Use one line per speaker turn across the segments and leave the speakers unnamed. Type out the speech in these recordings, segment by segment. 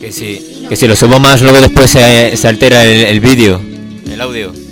Que si, que si lo subo más, luego después se, altera el, el vídeo, el audio.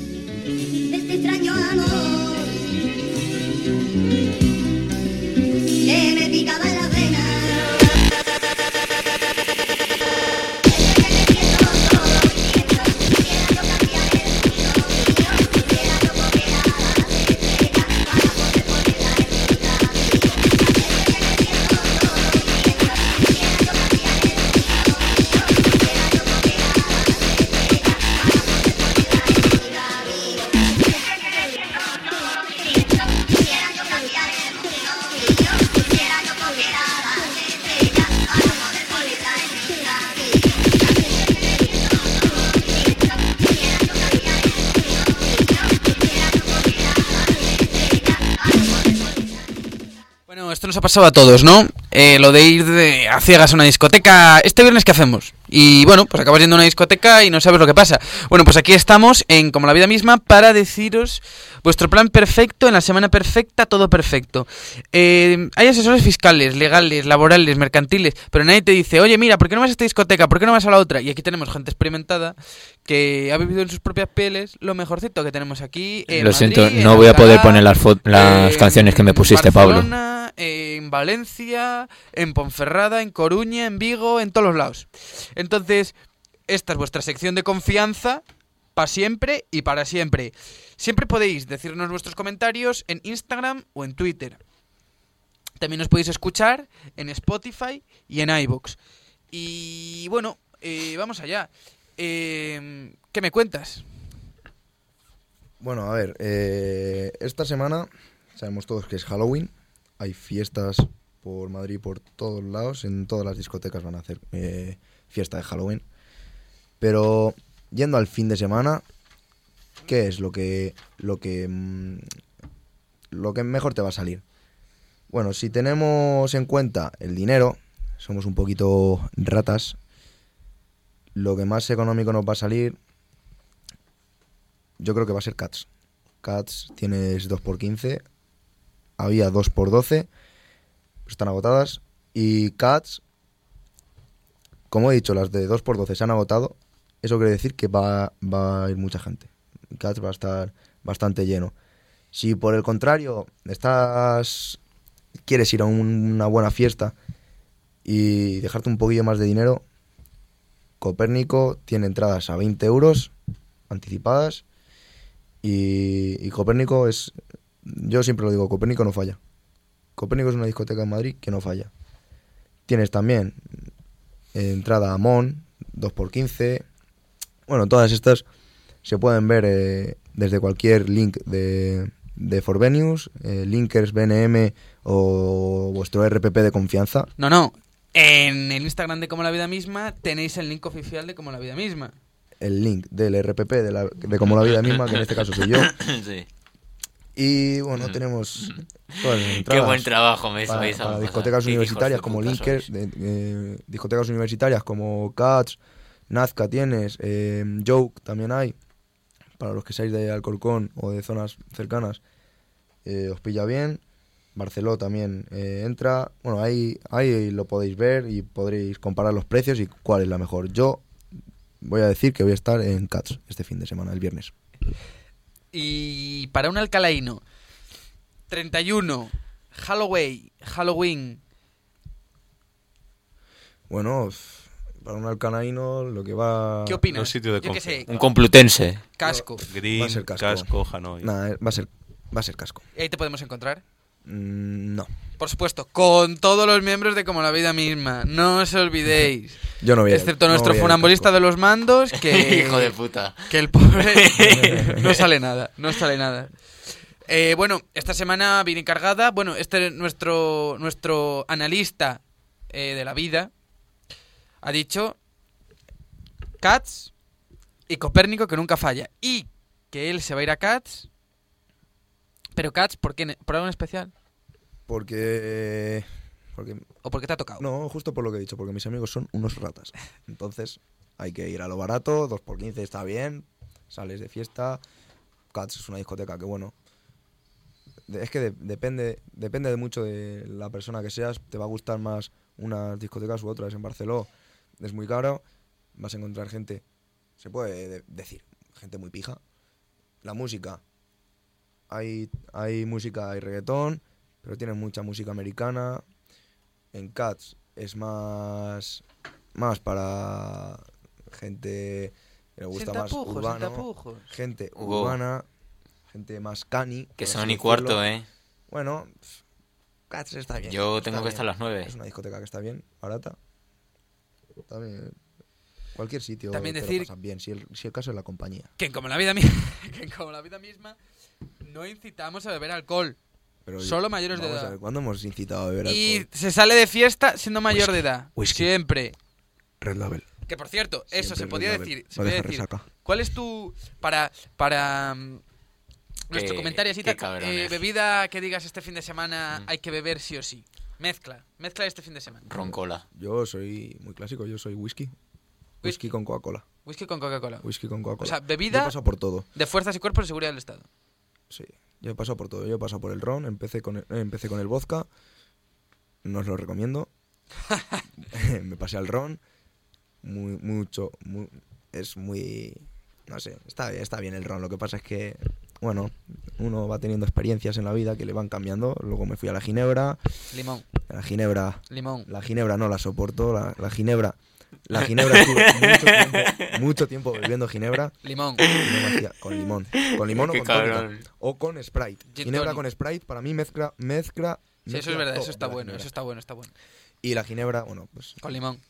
Nos ha pasado a todos, ¿no? Eh, lo de ir de, a ciegas a una discoteca. ¿Este viernes qué hacemos? Y bueno, pues acabas yendo a una discoteca y no sabes lo que pasa. Bueno, pues aquí estamos en Como la Vida Misma para deciros vuestro plan perfecto, en la semana perfecta, todo perfecto. Eh, hay asesores fiscales, legales, laborales, mercantiles, pero nadie te dice, oye, mira, ¿por qué no vas a esta discoteca? ¿Por qué no vas a la otra? Y aquí tenemos gente experimentada que ha vivido en sus propias pieles lo mejorcito que tenemos aquí. en
Lo
Madrid,
siento,
en
no voy a poder poner las, las
eh,
canciones que me pusiste, Pablo.
Barcelona, en Valencia, en Ponferrada, en Coruña, en Vigo, en todos los lados. Entonces, esta es vuestra sección de confianza para siempre y para siempre. Siempre podéis decirnos vuestros comentarios en Instagram o en Twitter. También nos podéis escuchar en Spotify y en iVoox. Y bueno, eh, vamos allá. Eh, ¿Qué me cuentas?
Bueno, a ver, eh, esta semana sabemos todos que es Halloween. Hay fiestas por Madrid, por todos lados. En todas las discotecas van a hacer eh, fiesta de Halloween. Pero yendo al fin de semana, ¿qué es lo que lo que mm, lo que mejor te va a salir? Bueno, si tenemos en cuenta el dinero, somos un poquito ratas. Lo que más económico nos va a salir, yo creo que va a ser Cats. Cats tienes 2x15, había 2x12, están agotadas. Y Cats, como he dicho, las de 2x12 se han agotado. Eso quiere decir que va, va a ir mucha gente. Cats va a estar bastante lleno. Si por el contrario estás quieres ir a un- una buena fiesta y dejarte un poquillo más de dinero, Copérnico tiene entradas a 20 euros anticipadas y, y Copérnico es, yo siempre lo digo, Copérnico no falla. Copérnico es una discoteca en Madrid que no falla. Tienes también entrada a Mon, 2x15. Bueno, todas estas se pueden ver eh, desde cualquier link de, de Forvenius, eh, Linkers, BNM o vuestro RPP de confianza.
No, no. En el Instagram de Como la Vida Misma tenéis el link oficial de Como la Vida Misma.
El link del RPP de, la, de Como la Vida Misma, que en este caso soy yo.
Sí.
Y bueno, tenemos
Qué buen trabajo me
para, discotecas universitarias como de- eh, discotecas universitarias como Cats, Nazca tienes, eh, Joke también hay, para los que seáis de Alcorcón o de zonas cercanas, eh, os pilla bien. Barceló también eh, entra. Bueno, ahí, ahí lo podéis ver y podréis comparar los precios y cuál es la mejor. Yo voy a decir que voy a estar en Cats este fin de semana, el viernes.
Y para un alcalaíno, 31, Halloween, Halloween.
Bueno, para un alcanaíno lo que va...
¿Qué opinas?
los sitios de
Yo qué sé,
Un complutense.
casco.
Green,
Va a ser casco.
casco, Hanoi.
Nada, eh, va a ser, va a ser casco.
¿Y ahí te podemos encontrar?
Mm, no.
Por supuesto, con todos los miembros de Como la Vida Misma. No os olvidéis.
Yo no voy a
Excepto
no
nuestro
voy a casco.
de los mandos, que...
Hijo de puta.
Que el pobre no sale nada, no sale nada. Eh, bueno, esta semana viene cargada. Bueno, este nuestro nuestro analista eh, de la vida ha dicho Cats y Copérnico que nunca falla y que él se va a ir a Cats. Pero Cats, ¿por qué? ¿Por algo en especial?
Porque... Porque...
¿O porque te ha tocado?
No, justo por lo que he dicho, porque mis amigos son unos ratas. Entonces, hay que ir a lo barato, 2 por 15 está bien, sales de fiesta. Cats es una discoteca que, bueno, es que de- depende, depende de mucho de la persona que seas. Te va a gustar más unas discotecas u otras. En Barcelona es muy caro. Vas a encontrar gente, se puede de- decir, gente muy pija. La música. Hay, hay música, hay reggaetón, pero tienen mucha música americana. En Cats es más, más para gente que le gusta más
tapujos,
urbano
tapujos.
gente
Hugo.
urbana, gente más cani.
Que son y cuarto. ¿eh?
Bueno, pff, Cats está bien.
Yo tengo que
bien.
estar a las nueve.
Es una discoteca que está bien, barata. También, cualquier sitio
También
lo
decir-
pasas bien, si el, si el caso es la compañía.
Que como la vida que como la vida misma no incitamos a beber alcohol.
Pero
Solo mayores de edad.
A ver, ¿Cuándo hemos incitado a beber
Y
alcohol?
se sale de fiesta siendo mayor
Whisky,
de edad.
whisky.
Siempre.
Red Label.
Que por cierto, eso
Siempre
se
Red
podía
Label.
decir. Se podía decir. ¿Cuál es tu para para mm, nuestro comentario así eh, bebida que digas este fin de semana
Mm.
hay que beber sí o sí? Mezcla, mezcla este fin de semana.
Roncola.
Yo soy muy clásico, yo soy whisky. Whisky con Coca-Cola.
Whisky con Coca-Cola.
Whisky con Coca-Cola.
O sea,
Yo he
bebida
pasado por todo.
de fuerzas y cuerpos de seguridad del Estado.
Sí, yo he pasado por todo. Yo he pasado por el ron, empecé con el, eh, empecé con el vodka. No os lo recomiendo. Me pasé al ron. Muy, mucho. mu- es muy. No sé, está, está bien el ron. Lo que pasa es que, bueno, uno va teniendo experiencias en la vida que le van cambiando. Luego me fui a la ginebra.
Limón,
La ginebra.
limón.
La ginebra no la soporto. La, la ginebra. La ginebra estuve mucho tiempo, mucho tiempo bebiendo ginebra.
Limón.
no con limón. Con limón o con tónica. O con Sprite.
Gin
ginebra
tonic.
con Sprite para mí mezcla mezcla
Sí, eso es verdad, eso está bueno,
ginebra.
eso está bueno, está bueno.
Y la ginebra, bueno, pues
Con limón.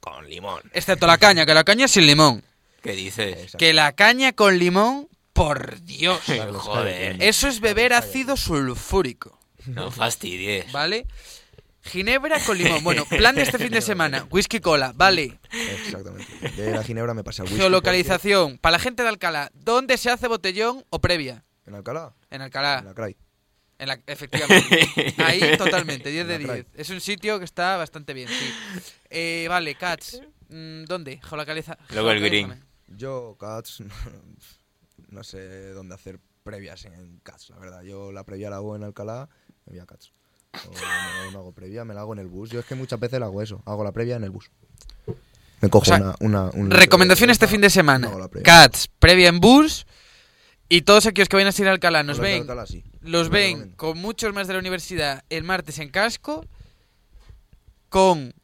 con limón.
Excepto la caña, que la caña es sin limón.
¿Qué dices?
Exacto.
Que la caña con limón, por Dios.
Joder.
Eso es beber ácido sulfúrico,
No fastidies.
¿vale? Ginebra con limón. Bueno, plan de este fin de semana. Whisky cola, vale.
Exactamente. De la ginebra me pasé al whisky.
Geolocalización. Para la gente de Alcalá, ¿dónde se hace botellón o previa?
En Alcalá,
En
en
Alcalá.
la Cray.
En la, efectivamente. Ahí totalmente, 10 de
En la
10. Es un sitio que está bastante bien, sí. Eh, vale, Cats. mm, ¿Dónde? Geolocaliza.
Luego el green.
Yo, Cats, no sé dónde hacer previas en Cats, la verdad. Yo la previa la hago en Alcalá, me voy a Cats. O no, no hago previa, me la hago en el bus. Yo es que muchas veces la hago eso, hago la previa en el bus. Me cojo
O sea,
una, una, un
Recomendación este fin de semana.
previa.
Cats, previa en bus. Y todos aquellos que vayan a ir a Alcalá nos ven,
Alcalá, sí.
los
Lo
ven
recomiendo.
con muchos más de la universidad el martes en casco, con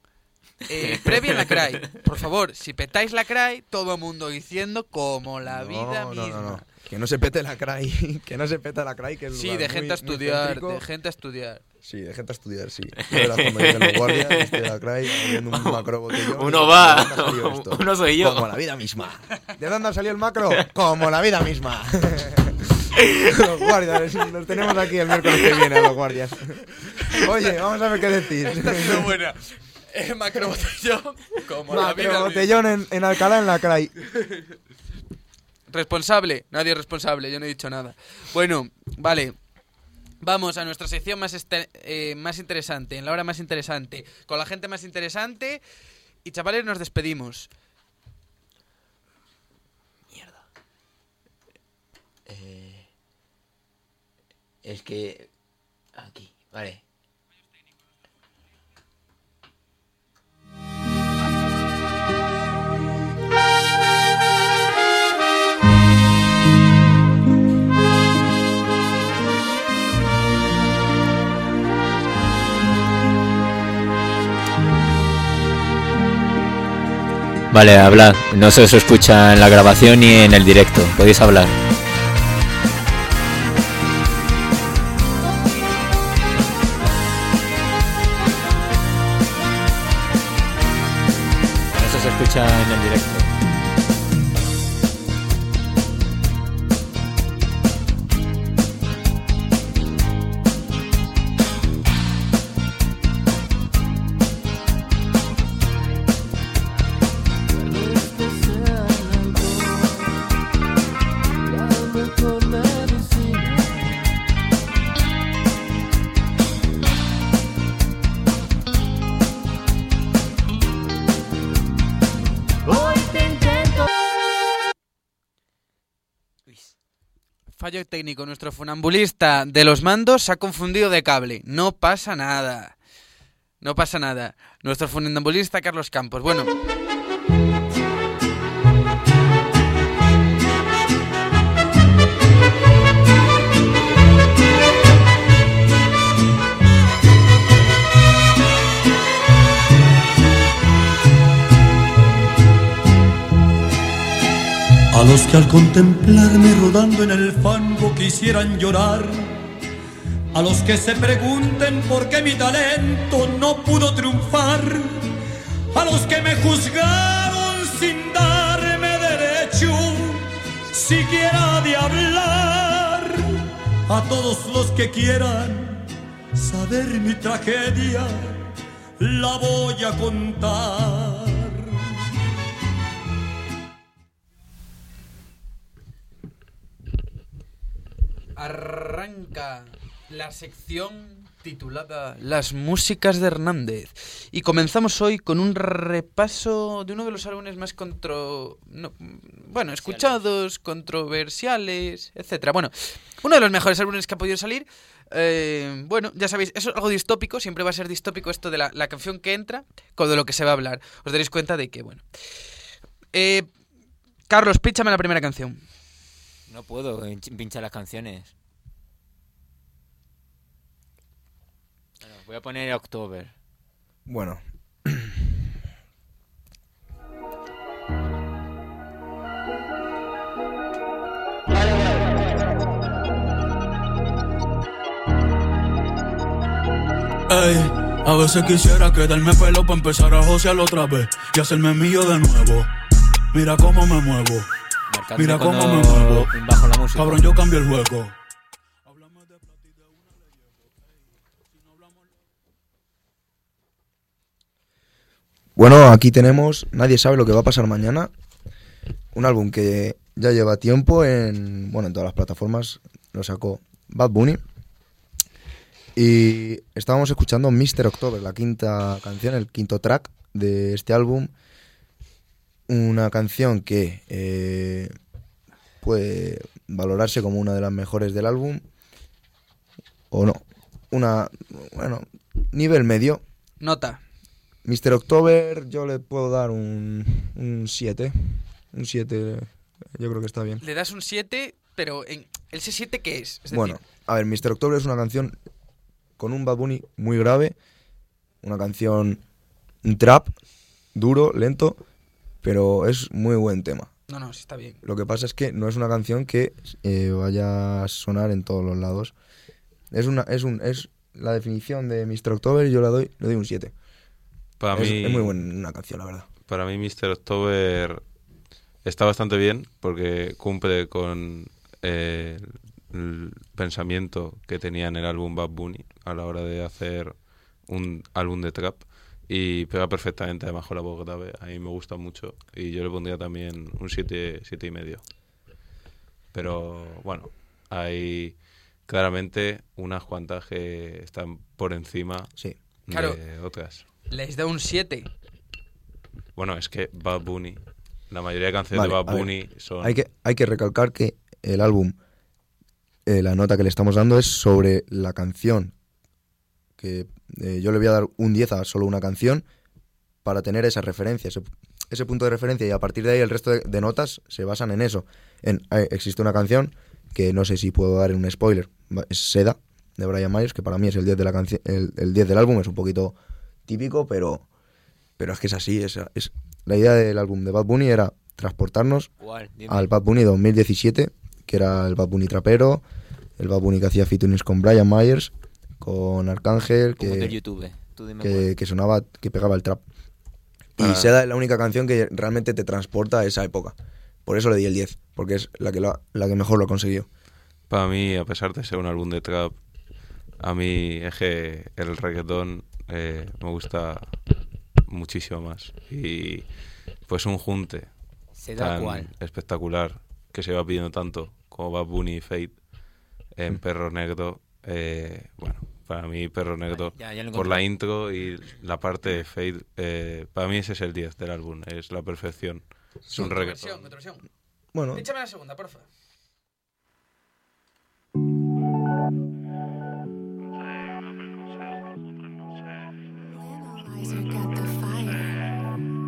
eh, previa en la CRAI. Por favor, si petáis la CRAI, todo el mundo diciendo como la
No,
vida
no,
misma.
no, no. Que no se pete la cray, que no se pete la cray, que es
Sí, de
muy-
gente a
muy
estudiar,
céntrico.
de gente a estudiar.
Sí, de gente a estudiar, sí. Yo verás cuando lleguen los guardias, estoy en la cray, abriendo un macro botellón.
Uno va, uno soy yo.
Como la vida misma. ¿De dónde ha salido el macro? Como la vida misma. los guardias, los tenemos aquí el miércoles que viene, a los guardias. Oye, vamos a ver qué decís.
buena. El macro botellón, como la vida misma.
botellón en, en Alcalá, en la cray.
Responsable, nadie es responsable, yo no he dicho nada. Bueno, vale. Vamos a nuestra sección más, este- eh, más interesante, en la hora más interesante, con la gente más interesante. Y chavales, nos despedimos.
Eh, es que... Aquí, vale. Vale, hablad. No se os escucha en la grabación ni en el directo. Podéis hablar.
Técnico. Nuestro funambulista de los mandos se ha confundido de cable. No pasa nada. No pasa nada. Nuestro funambulista Carlos Campos. Bueno.
A los que al contemplarme rodando en el fango quisieran llorar. A los que se pregunten por qué mi talento no pudo triunfar. A los que me juzgaron sin darme derecho siquiera de hablar. A todos los que quieran saber mi tragedia, la voy a contar.
Arranca la sección titulada Las músicas de Hernández. Y comenzamos hoy con un repaso de uno de los álbumes más contro... no, bueno, escuchados, controversiales, etcétera. Bueno, uno de los mejores álbumes que ha podido salir. Eh, bueno, ya sabéis, eso es algo distópico, siempre va a ser distópico esto de la, la canción que entra con de lo que se va a hablar. Os daréis cuenta de que, bueno. Eh, Carlos, píchame la primera canción.
No puedo pinchar las canciones. Bueno, voy a poner October.
Bueno.
Ey, a veces quisiera quedarme pelo para empezar a josear otra vez y hacerme mío de nuevo. Mira cómo me muevo. Mira cómo me muevo.
Bajo la música.
Cabrón, yo cambio el juego.
Bueno, aquí tenemos Nadie sabe lo que va a pasar mañana. Un álbum que ya lleva tiempo en, bueno, en todas las plataformas. Lo sacó Bad Bunny. Y estábamos escuchando Mr. October, la quinta canción, el quinto track de este álbum. Una canción que eh, puede valorarse como una de las mejores del álbum. O no. Una, bueno, nivel medio.
Nota.
Mr. October yo le puedo dar un 7. Un 7 yo creo que está bien.
Le das un 7, pero en ¿el 7 qué es? Es decir,
Bueno, a ver, Mr. October es una canción con un Bad Bunny muy grave. Una canción un trap, duro, lento, pero es muy buen tema.
no, no, sí está bien.
Lo que pasa es que no es una canción que eh, vaya a sonar en todos los lados. Es una es un es la definición de Mr. October y yo le doy le doy un 7.
Para
Es,
mí,
es muy buena canción, la verdad.
para mí Mr. October está bastante bien porque cumple con eh, el pensamiento que tenía en el álbum Bad Bunny a la hora de hacer un álbum de trap y pega perfectamente además con la voz grave. A mí me gusta mucho y yo le pondría también un 7 siete y medio. Pero bueno, hay claramente unas cuantas que están por encima
Sí.
Claro.
de otras.
Les da un 7.
Bueno, es que Bad Bunny, la mayoría de canciones
Vale,
de Bad
ver,
Bunny son...
Hay que, hay que recalcar que el álbum, eh, la nota que le estamos dando es sobre la canción. Que eh, yo le voy a dar un 10 a solo una canción para tener esa referencia, ese, ese punto de referencia y a partir de ahí el resto de, de notas se basan en eso. En, eh, existe una canción que no sé si puedo dar un spoiler, es Seda de Brian Myers, que para mí es el 10 de la canción, el, el 10 del álbum, es un poquito típico, pero, pero es que es así. Es, es, la idea del álbum de Bad Bunny era transportarnos al Bad Bunny 2017, que era el Bad Bunny trapero, el Bad Bunny que hacía featurings con Brian Myers, con Arcángel,
del
que,
YouTube. Tú dime
que, sonaba, que pegaba el trap. Y
Ah.
Seda es la única canción que realmente te transporta a esa época. Por eso le di el 10, porque es la que, lo la que mejor lo ha conseguido.
Para mí, a pesar de ser un álbum de trap, a mí es que el reggaetón eh, me gusta muchísimo más. Y pues un junte
¿Se da
tan espectacular que se va pidiendo tanto como Bad Bunny y Fate en
Mm.
Perro Negro. eh, bueno, para mí, Perro Negro,
ya, ya
por la intro y la parte de Fade, eh, para mí ese es el 10 del álbum, es la perfección. Es un reggaetón.
Bueno.
Díchame la segunda, porfa.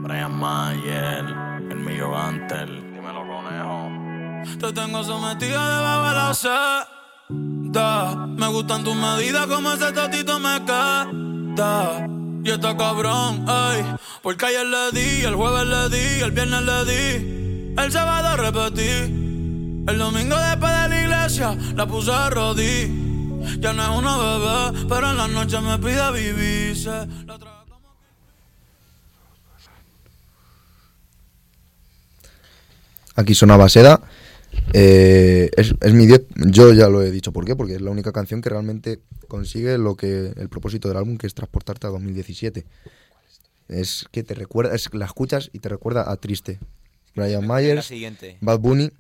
Brian Mayer, el mío Antel, dímelo conejo. Te tengo sometida debajo de la seda. Me gustan tus medidas, como ese totito me queda. Y está cabrón, ey. Porque ayer le di, el jueves le di, el viernes le di. El sábado repetí. El domingo después de la iglesia la puse a rodillas. Ya no es una bebé, pero en la noche me pide vivirse. La como-
Aquí sonaba Seda. Eh, es, es mi 10. Yo ya lo he dicho por qué, porque es la única canción que realmente consigue lo que el propósito del álbum, que es transportarte a 2017. Es que te recuerda, es la escuchas y te recuerda a Triste. Brian Myers. Bad Bunny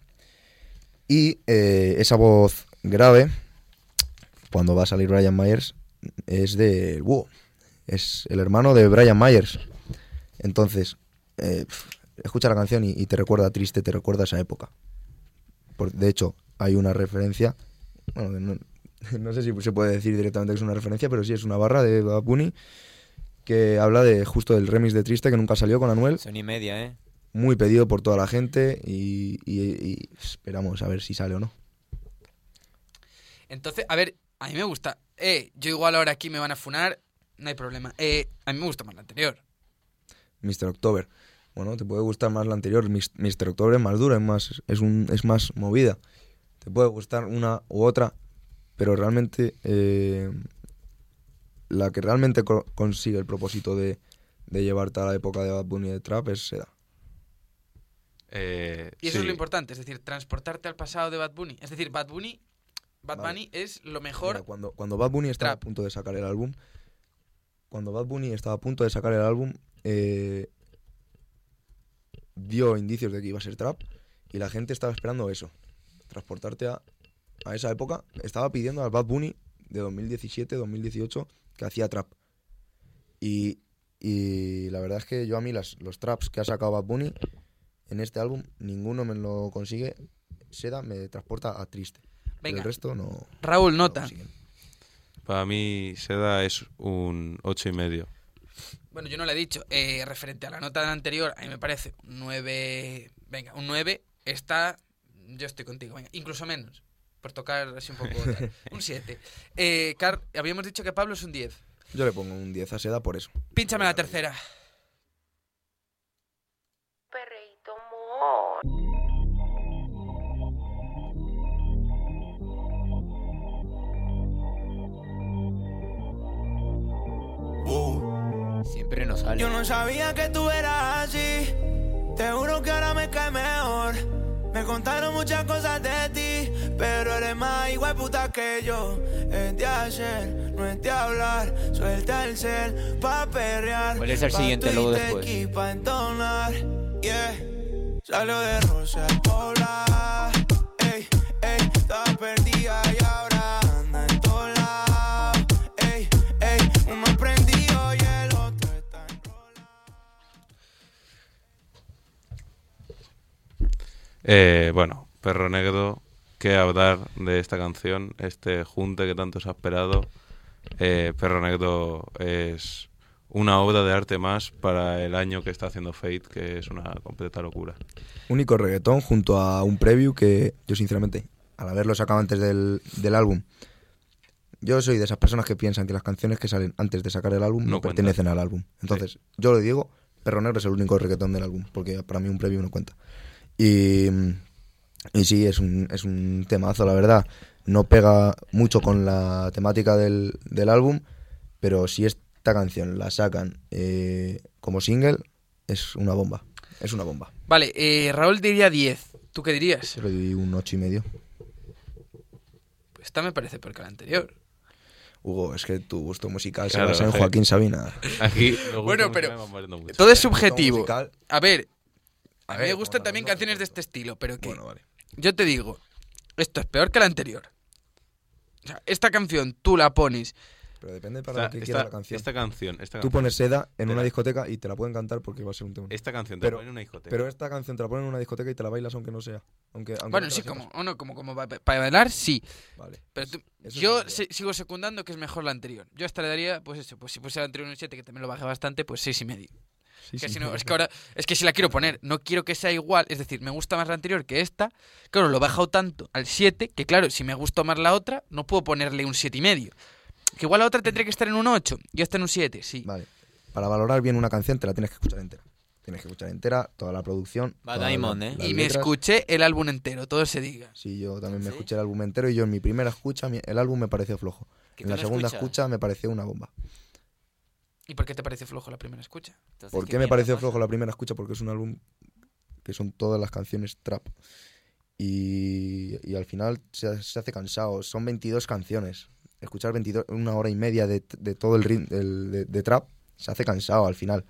y eh, esa voz grave cuando va a salir Brian Myers es de Búho. Es el hermano de Brian Myers. Entonces, eh, escucha la canción y, y te recuerda triste, te recuerda a esa época. Por- de hecho, hay una referencia, bueno, no, no sé si se puede decir directamente que es una referencia, pero sí es una barra de Bad Bunny que habla de justo del remix de Triste que nunca salió con Anuel
Son y media, ¿eh?
muy pedido por toda la gente y, y- y esperamos a ver si sale o no.
Entonces, a ver, a mí me gusta. Eh, yo igual ahora aquí me van a funar, no hay problema. Eh, a mí me gusta más la anterior.
Mr. October. Bueno, te puede gustar más la anterior. Mis- Mr. October es más dura, es más, es un, es más movida. Te puede gustar una u otra, pero realmente eh, la que realmente co- consigue el propósito de, de llevarte a la época de Bad Bunny de Trap es Seda.
Eh,
Y eso es lo importante, es decir, transportarte al pasado de Bad Bunny. Es decir, Bad Bunny, Bad
Vale.
Bunny es lo mejor.
Mira, cuando, cuando Bad Bunny estaba
Trap.
a punto de sacar el álbum, cuando Bad Bunny estaba a punto de sacar el álbum, eh, dio indicios de que iba a ser trap y la gente estaba esperando eso, transportarte a, a esa época. Estaba pidiendo al Bad Bunny de 2017-2018 que hacía trap. Y, y la verdad es que yo a mí las, los traps que ha sacado Bad Bunny en este álbum, ninguno me lo consigue. Seda me transporta a triste.
Venga.
El resto no.
Raúl,
no
nota.
consiguen.
Para mí, Seda es un ocho y medio.
Bueno, yo no le he dicho. Eh, referente a la nota anterior, a mí me parece un 9. Venga, un 9 está. Yo estoy contigo, venga, incluso menos. Por tocar así un poco. tal. un 7. Eh, Car, habíamos dicho que Pablo es un 10.
Yo le pongo un 10 a Seda por eso.
Pínchame la tercera.
Sale.
Yo no sabía que tú eras así. Te juro que ahora me cae mejor. Me contaron muchas cosas de ti, pero eres más igual puta que yo. Es de hacer, no es de hablar. Suelta el cel pa' perrear.
¿Cuál es el siguiente luego después?
pa' entonar. Yeah. Salió de Rosa Pola. Ey, ey, estaba perdida
Eh, bueno, Perro Negro, ¿qué hablar de esta canción? Este junte que tanto se ha esperado. Eh, Perro Negro es una obra de arte más para el año que está haciendo Fate, que es una completa locura.
Único reggaetón junto a un preview que yo sinceramente, al haberlo sacado antes del, del álbum, yo soy de esas personas que piensan que las canciones que salen antes de sacar el álbum no, pertenecen al álbum. Entonces, yo lo digo, Perro Negro es el único reggaetón del álbum, porque para mí un preview no cuenta. Y, y sí, es un, es un temazo, la verdad. No pega mucho con la temática del, del álbum, pero si esta canción la sacan eh, como single, es una bomba. Es una bomba.
Vale, eh, Raúl diría 10. ¿Tú qué dirías?
Yo le doy un ocho y medio.
Esta me parece peor que la anterior.
Hugo, es que tu gusto musical
Claro,
se basa en. Joaquín Sabina.
Aquí
Bueno, pero. Todo es subjetivo. A ver, a,
A
mí
ver,
me gustan también canciones de este estilo, pero que
Bueno, vale.
yo te digo, esto es peor que la anterior. O sea, esta canción tú la pones
Pero depende para
Esta,
lo que
esta-
quiera la canción.
esta canción, esta
Tú pones seda en una discoteca y te la pueden cantar porque va a ser un tema.
esta canción te
pero-
la ponen en una discoteca.
Pero esta canción te la ponen en una discoteca y te la bailas aunque no sea. Aunque, aunque
Bueno,
no
sí, como, o no, como, como para bailar, sí.
Vale.
Pero tú- yo se- sigo secundando que es mejor la anterior. Yo hasta le daría, pues eso, pues si puse la anterior un 7, que también lo bajé bastante, pues seis y medio.
Sí,
que
sí.
si no, es que ahora, es que si la quiero poner, no quiero que sea igual, es decir, me gusta más la anterior que esta, claro, lo he bajado tanto al 7, que claro, si me gusta más la otra, no puedo ponerle un siete y medio. Que igual la otra tendría que estar en un 8 y esta en un 7, sí.
Vale. Para valorar bien una canción te la tienes que escuchar entera. Tienes que escuchar entera, toda la producción.
Va
todas
Diamond,
la-
¿eh?
Y me
letras.
escuché el álbum entero, todo se diga.
Sí, yo también me
¿Sí?
escuché el álbum entero y yo en mi primera escucha mi- el álbum me pareció flojo.
¿Que
En la
no
segunda
escuchas?
escucha me pareció una bomba.
¿Y por qué te parece flojo la primera escucha?
Entonces,
¿Por
¿qué
qué me pareció
pasa?
flojo la primera escucha? Porque es un álbum que son todas las canciones trap. Y, y al final se, se hace cansado. Son 22 canciones. Escuchar 22, una hora y media de, de todo el ritmo de, de trap se hace cansado al final.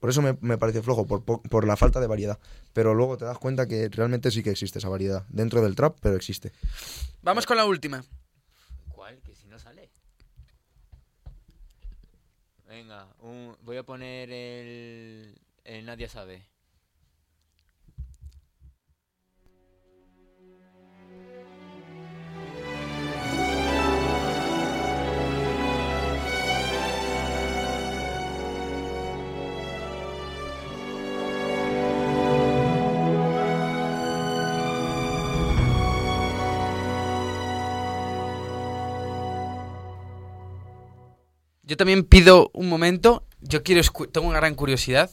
Por eso me, me pareció flojo, por, por, por la falta de variedad. Pero luego te das cuenta que realmente sí que existe esa variedad. Dentro del trap, pero existe.
Vamos con la última.
¿Cuál? Que si no sale. Venga, un- voy a poner el, el Nadie sabe.
Yo también pido un momento. Yo quiero tengo una gran curiosidad.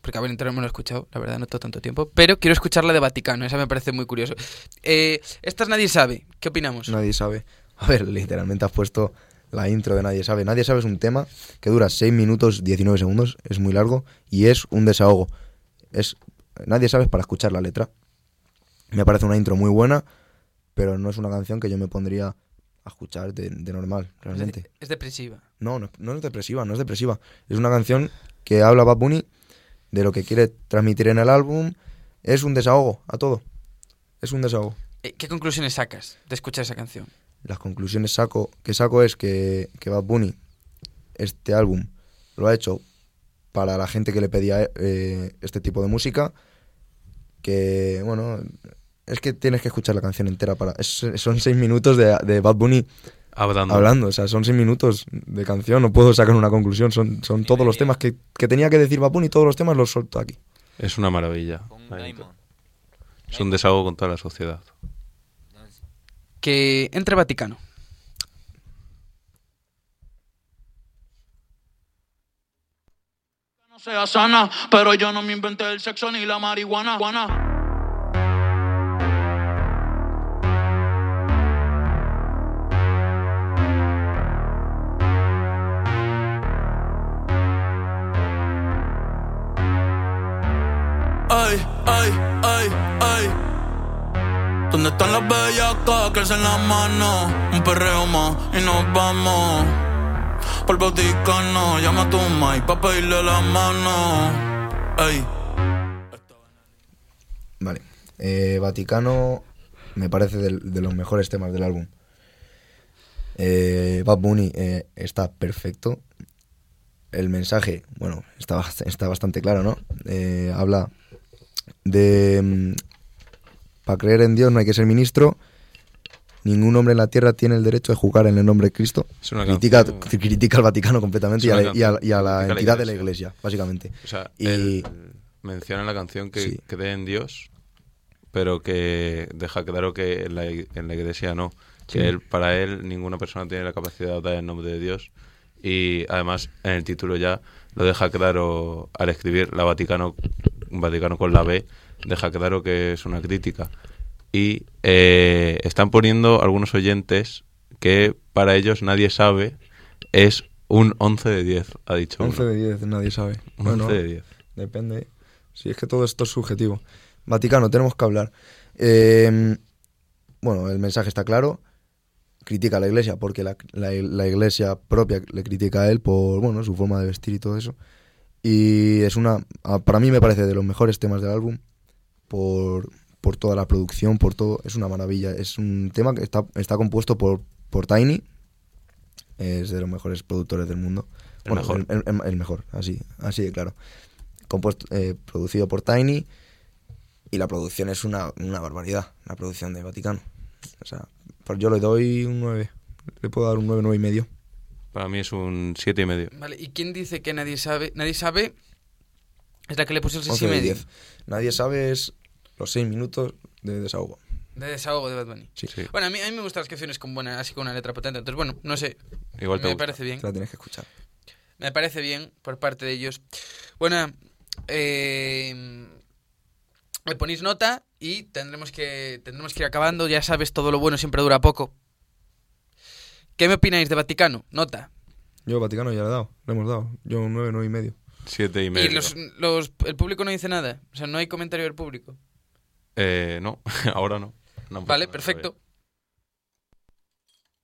Porque a ver, entero no lo he escuchado, la verdad, no tengo tanto tiempo. Pero quiero escuchar la de Vaticano, esa me parece muy curioso. Eh, estas nadie sabe. ¿Qué opinamos?
Nadie sabe. A ver, literalmente has puesto la intro de Nadie sabe. Nadie sabe es un tema que dura 6 minutos 19 segundos, es muy largo y es un desahogo. Es Nadie sabe para escuchar la letra. Me parece una intro muy buena, pero no es una canción que yo me pondría a escuchar de, de normal,
Es,
realmente.
de- es depresiva.
No, no, no es depresiva, no es depresiva. Es una canción que habla Bad Bunny de lo que quiere transmitir en el álbum. Es un desahogo a todo. Es un desahogo.
Eh, ¿Qué conclusiones sacas de escuchar esa canción?
las conclusiones saco, que saco es que, que Bad Bunny, este álbum, lo ha hecho para la gente que le pedía eh, este tipo de música. Que, bueno, es que tienes que escuchar la canción entera para. es- son seis minutos de, de Bad Bunny
Hablando.
hablando, o sea, son seis minutos de canción, no puedo sacar una conclusión. Son, son todos los temas que, que tenía que decir Bad Bunny, todos los temas los solto aquí.
Es una maravilla. Es un desahogo con toda la sociedad.
Que entre Vaticano.
no sea sana, pero yo no me inventé el sexo ni la marihuana. Ay, ay, ay, ay. ¿Dónde están las bellacas que alzan la mano? Un perreo más y nos vamos. Por Vaticano, llama a tu mai pa' pedirle la mano. Ey.
Vale. Eh, Vaticano me parece del- de, los mejores temas del álbum. Eh, Bad Bunny eh, está perfecto. El mensaje, bueno, está, está bastante claro, ¿no? Eh, habla de... Para creer en Dios no hay que ser ministro. Ningún hombre en la tierra tiene el derecho de jugar en el nombre de Cristo.
Es una
Critica, critica al Vaticano completamente y a, la, y a la- y a la
canción. Critica a la
entidad de la
iglesia.
básicamente.
O sea,
Y-
él menciona en la canción que
Sí.
cree en Dios, pero que deja claro que en la, en la iglesia no. Que él, para él ninguna persona tiene la capacidad de hablar en nombre de Dios. Y además en el título ya lo deja claro al escribir la Vaticano, Vaticano con la B, deja claro que es una crítica. Y eh, están poniendo algunos oyentes que para ellos nadie sabe es un 11 de 10, ha dicho
11
uno.
de 10, nadie sabe.
Un
Bueno,
11 de 10.
Depende. Si es que todo esto es subjetivo. Vaticano, tenemos que hablar. Eh, bueno, el mensaje está claro. Critica a la iglesia porque la, la- la iglesia propia le critica a él por bueno su forma de vestir y todo eso. Y es una. Para mí me parece de los mejores temas del álbum. Por, por toda la producción, por todo. Es una maravilla. Es un tema que está, está compuesto por, por Tiny. Es de los mejores productores del mundo.
El mejor.
El, el- el mejor, así, así de claro. Compuesto, eh, producido por Tiny y la producción es una, una barbaridad, la producción de Vaticano. O sea, pues yo le doy un 9. Le puedo dar un 9, 9 y medio.
Para mí es un siete y medio.
Vale, ¿y quién dice que nadie sabe? Nadie sabe. Es la que le puso el 6
11
y medio.
10. Nadie sabe es los 6 minutos de desahogo.
De desahogo de Bad Bunny.
Sí.
Sí.
Bueno, a mí, a mí me gustan las canciones con buena, así con una letra potente. Entonces, bueno, no sé.
Igual te
me
gusta.
parece bien.
Te la tienes que escuchar.
Me parece bien por parte de ellos. Bueno, eh, le ponéis nota y tendremos que, tendremos que ir acabando. Ya sabes, todo lo bueno siempre dura poco. ¿Qué me opináis de Vaticano? Nota.
Yo Vaticano ya le he dado, le hemos dado. Yo un 9, 9 y medio.
Siete y medio.
Y los, los- el público no dice nada. O sea, no hay comentario del público.
Eh, no, ahora no. No,
Vale, perfecto.